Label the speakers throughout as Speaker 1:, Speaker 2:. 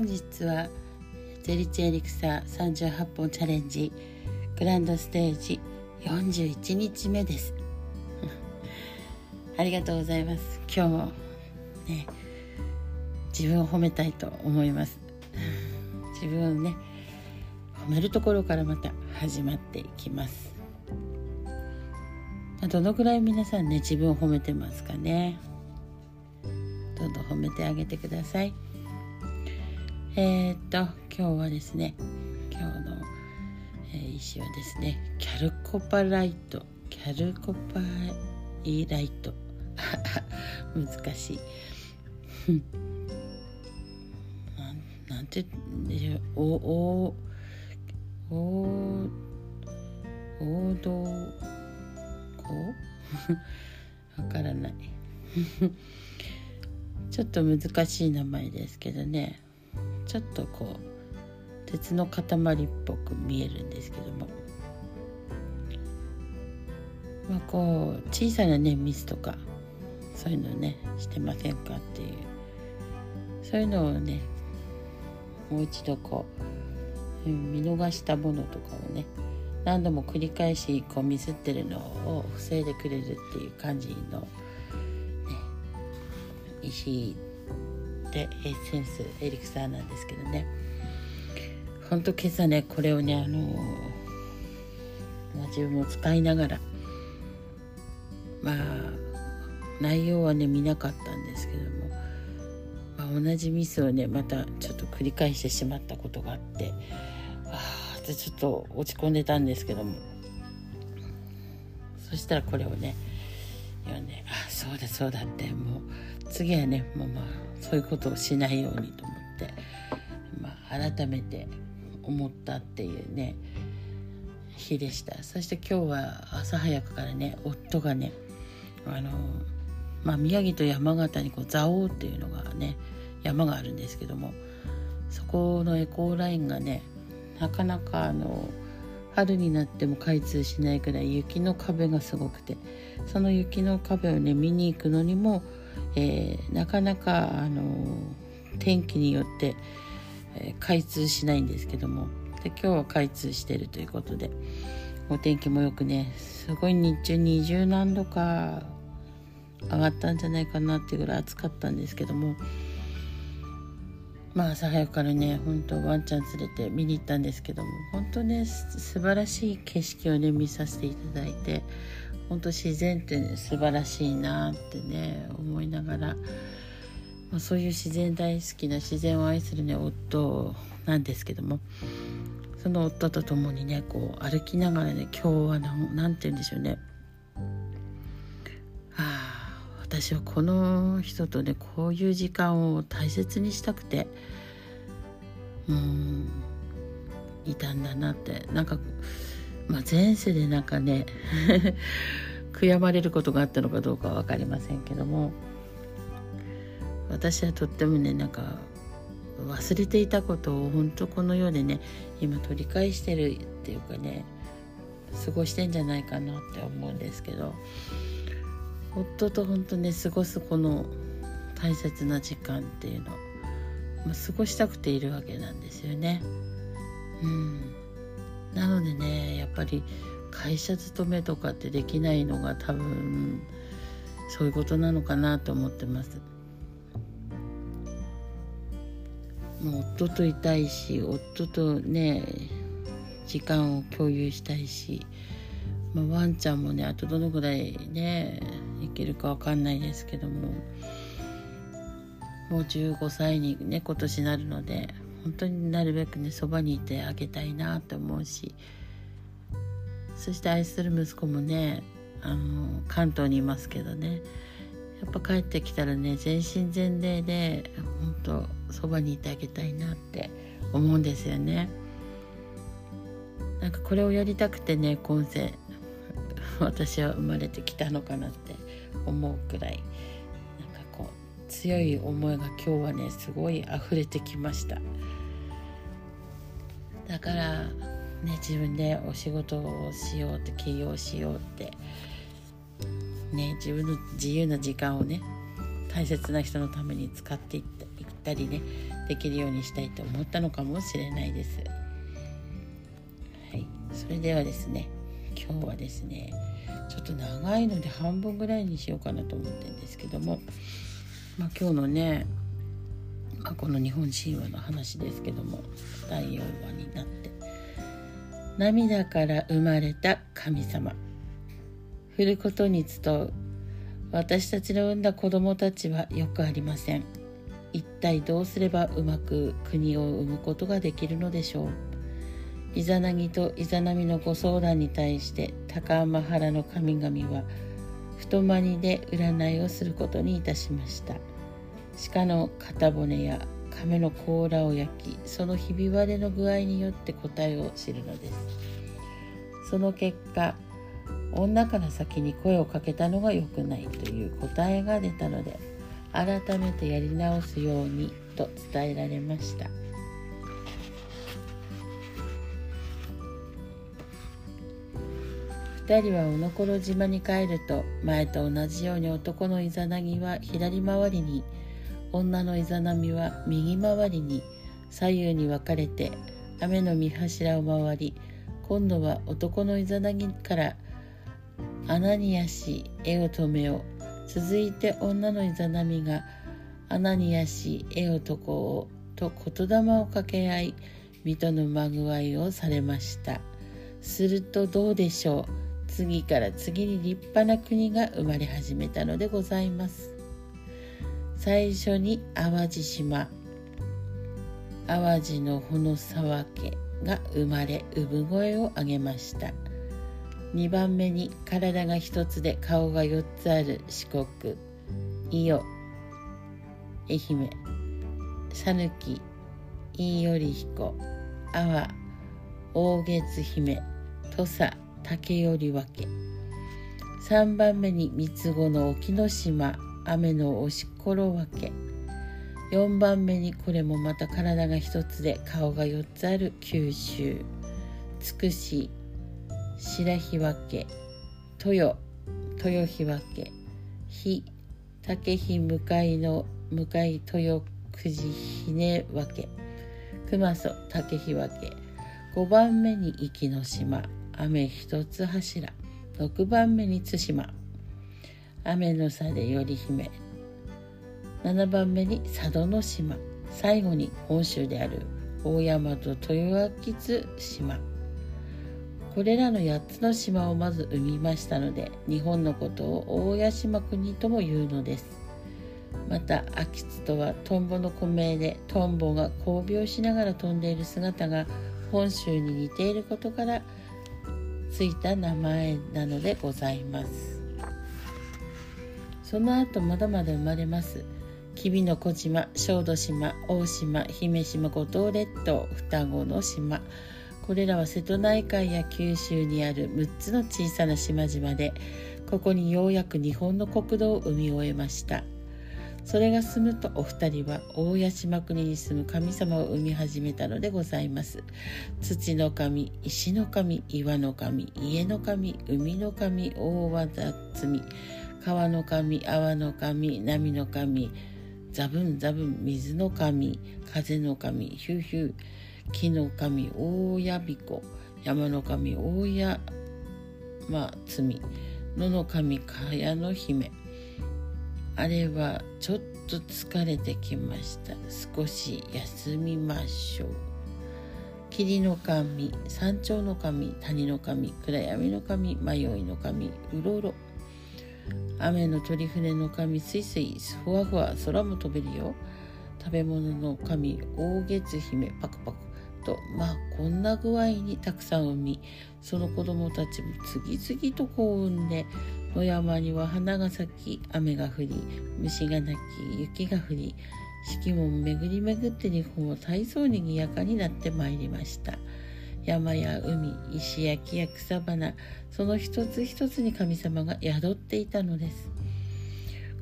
Speaker 1: 本日はゼリチエリクサ38本チャレンジグランドステージ41日目です。ありがとうございます。今日もね自分を褒めたいと思います。自分をね褒めるところからまた始まっていきます。どのぐらい皆さんね自分を褒めてますかね。どんどん褒めてあげてください。えー、っと今日はですね今日の、えー、石はですねキャルコパライトキャルコパイライト。難しい。なんなんてでしょおおお王道こ？う わからない。ちょっと難しい名前ですけどね。ちょっとこう鉄の塊っぽく見えるんですけども。まあこう小さなねミスとかそういうのねしてませんかっていう。そういうのをねもう一度こう見逃したものとかをね何度も繰り返しこうミスってるのを防いでくれるっていう感じの、ね、石でエッセンスエリクサーなんですけどね。ほんと今朝ねこれをねあのまあ、自分も使いながらまあ内容はね見なかったんですけども、まあ、同じミスをねまたちょっと繰り返してしまったことがあってああってちょっと落ち込んでたんですけども。そしたらこれをね読んであそうだそうだってもう次はねもうまあそういうことをしないようにと思って、まあ、改めて思ったっていうね日でした。そして今日は朝早くからね夫がねあの、まあ、宮城と山形にこう蔵王っていうのがね山があるんですけどもそこのエコーラインがねなかなかあの春になっても開通しないくらい雪の壁がすごくてその雪の壁をね見に行くのにもえー、なかなか、あの天気によって、えー、開通しないんですけども。で今日は開通してるということでお天気もよくねすごい日中20何度か上がったんじゃないかなっていうぐらい暑かったんですけども。まあ朝早くからね本当ワンちゃん連れて見に行ったんですけども。本当ね素晴らしい景色をね見させていただいて本当自然って、素晴らしいなってね思いながら、まあ、そういう自然大好きな自然を愛するね夫なんですけどもその夫と共にねこう歩きながらね今日は何て言うんでしょうね。ああ私はこの人とねこういう時間を大切にしたくてうんいたんだなってなんかまあ、前世でなんかね 悔やまれることがあったのかどうかは分かりませんけども私はとってもねなんか忘れていたことを本当この世でね今取り返してるっていうかね過ごしてんじゃないかなって思うんですけど夫と本当ね過ごすこの大切な時間っていうの、ま、過ごしたくているわけなんですよね。うんなのでねやっぱり会社勤めとかってできないのが多分そういうことなのかなと思ってます。もう夫といたいし夫とね時間を共有したいし、まあ、ワンちゃんもねあとどのぐらいねいけるかわかんないですけどももう15歳にね今年なるので本当になるべくねそばにいてあげたいなと思うしそして愛する息子もねあの関東にいますけどねやっぱ帰ってきたらね全身全霊で本当そばにいてあげたいなって思うんですよね。なんかこれをやりたくてね今世私は生まれてきたのかなって思うくらいなんかこう強い思いが今日はねすごい溢れてきました。だからね自分でお仕事をしようって起業しようってね自分の自由な時間をね大切な人のために使っていってったりねできるようにしたいと思ったのかもしれないです。はい、それではですね今日はですねちょっと長いので半分ぐらいにしようかなと思ってるんですけども、まあ、今日のね、まあ、この日本神話の話ですけども第4話になって「涙から生まれた神様」「振ることに集う。私たちの産んだ子供たちはよくありません」一体どうすればうまく国を生むことができるのでしょう。イザナギとイザナミのご相談に対して高天原の神々は太まにで占いをすることにいたしました。鹿の肩骨や亀の甲羅を焼きそのひび割れの具合によって答えを知るのです。その結果女から先に声をかけたのが良くないという答えが出たので改めてやり直すようにと伝えられました。2人はおのころ島に帰ると前と同じように男のイザナギは左回りに女のイザナミは右回りに左右に分かれて雨の見柱を回り今度は男のイザナギから穴に足絵を止めよ続いて女のイザナミが穴に足絵を解こうと言霊を掛け合い水戸のまぐわいをされました。するとどうでしょう。次から次に立派な国が生まれ始めたのでございます。最初に淡路島淡路の穂沢家が生まれ産声を上げました。2番目に体が1つで顔が4つある四国伊予愛媛讃岐飯頼彦阿波大月姫土佐竹頼分け。3番目に三つ子の沖ノ島雨の押しころ分け。4番目にこれもまた体が1つで顔が4つある九州。つくし白日分け。豊豊日分け。日竹日向かいの向かい豊久慈ひね分け。熊曽竹日分け。5番目に壱岐の島。雨一つ柱。6番目に対馬。雨の差で頼姫。7番目に佐渡の島。最後に本州である大山と豊明津島。これらの8つの島をまず生みましたので日本のことを大屋島国とも言うのです。また秋津とはトンボの古名でトンボが交尾をしながら飛んでいる姿が本州に似ていることからついた名前なのでございます。その後まだまだ生まれます。吉備の小島小豆島大島姫島五島列島双子の島。これらは瀬戸内海や九州にある6つの小さな島々でここにようやく日本の国土を生み終えました。それが済むとお二人は大屋島国に住む神様を生み始めたのでございます。土の神石の神岩の神家の神海の神大和田積川の神泡の神波の神ザブンザブン水の神風の神ヒューヒュー木の神大谷彦山の神大谷ま罪野の神茅の姫。あれはちょっと疲れてきました。少し休みましょう。霧の神山頂の神谷の神暗闇の神迷いの神うろろ。雨の鳥船の神すいすいふわふわ空も飛べるよ。食べ物の神大月姫パクパク。とまあこんな具合にたくさん産みその子供たちも次々とこう産んで野山には花が咲き雨が降り虫が鳴き雪が降り四季も巡り巡って日本は大層にぎやかになってまいりました。山や海石焼きや草花その一つ一つに神様が宿っていたのです。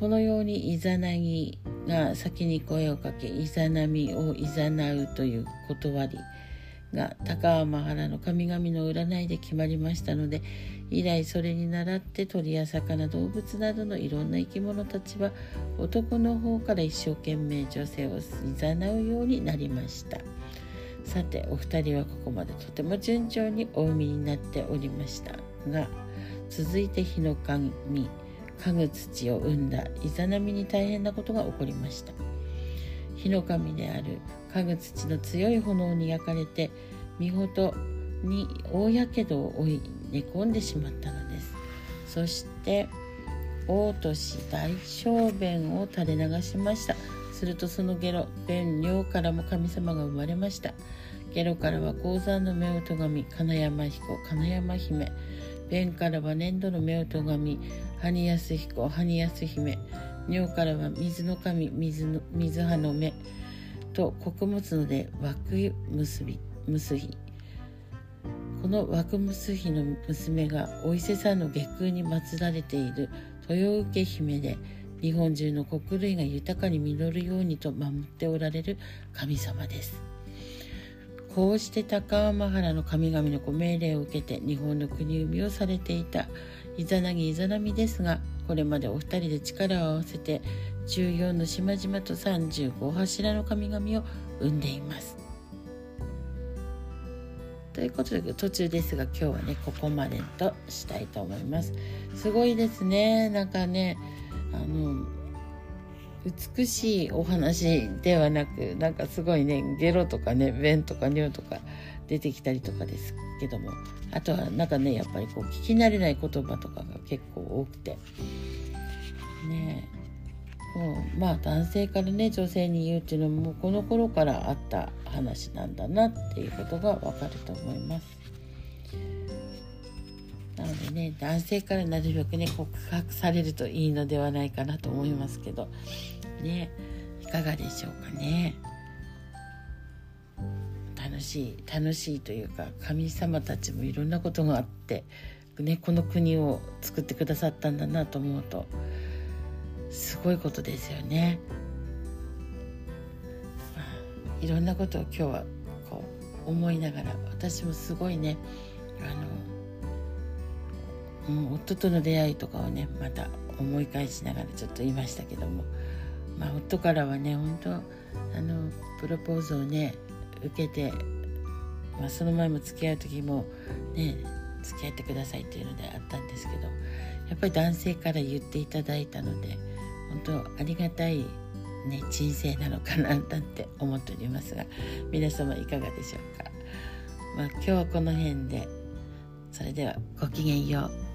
Speaker 1: このようにイザナギが先に声をかけイザナミをいざなうという断りが高天原の神々の占いで決まりましたので以来それに倣って鳥や魚動物などのいろんな生き物たちは男の方から一生懸命女性を誘うようになりました。さてお二人はここまでとても順調にお産みになっておりました。が続いて日の神家具土を生んだイザナミに大変なことが起こりました。火の神である家具土の強い炎に焼かれて見事に大やけどを負い寝込んでしまったのです。そして嘔吐し大小便を垂れ流しました。するとそのゲロ便尿からも神様が生まれました。ゲロからは鉱山の目をとがみ金山彦金山姫。便からは粘土の目をとがみ埴安彦埴安姫。尿からは水の神水の水葉の目。と穀物ので枠結び結びこの枠結びの娘がお伊勢さんの下空に祀られている豊受姫で日本中の国類が豊かに実るようにと守っておられる神様です。こうして高天原の神々のご命令を受けて日本の国生みをされていたイザナギイザナミですがこれまでお二人で力を合わせて14の島々と35柱の神々を生んでいます。ということで途中ですが今日はねここまでとしたいと思います。すごいですね。なんかねあの美しいお話ではなくなんかすごいねゲロとかね便とか尿とか出てきたりとかですけどもあとはなんかねやっぱりこう聞き慣れない言葉とかが結構多くてねもうまあ男性からね女性に言うっていうのもこの頃からあった話なんだなっていうことがわかると思います。なのでね男性からなるべくね告白されるといいのではないかなと思いますけどねいかがでしょうかね。楽しい楽しいというか神様たちもいろんなことがあって、ね、この国を作ってくださったんだなと思うとすごいことですよね。まあ、いろんなことを今日はこう思いながら私もすごいねあの、うん、夫との出会いとかをねまた思い返しながらちょっと言いましたけども、まあ、夫からはね本当あのプロポーズをね受けて、まあ、その前も付き合う時もね付き合ってくださいっていうのであったんですけどやっぱり男性から言っていただいたので本当ありがたいね人生なのかななんて思っておりますが皆様いかがでしょうか、まあ、今日はこの辺でそれではごきげんよう。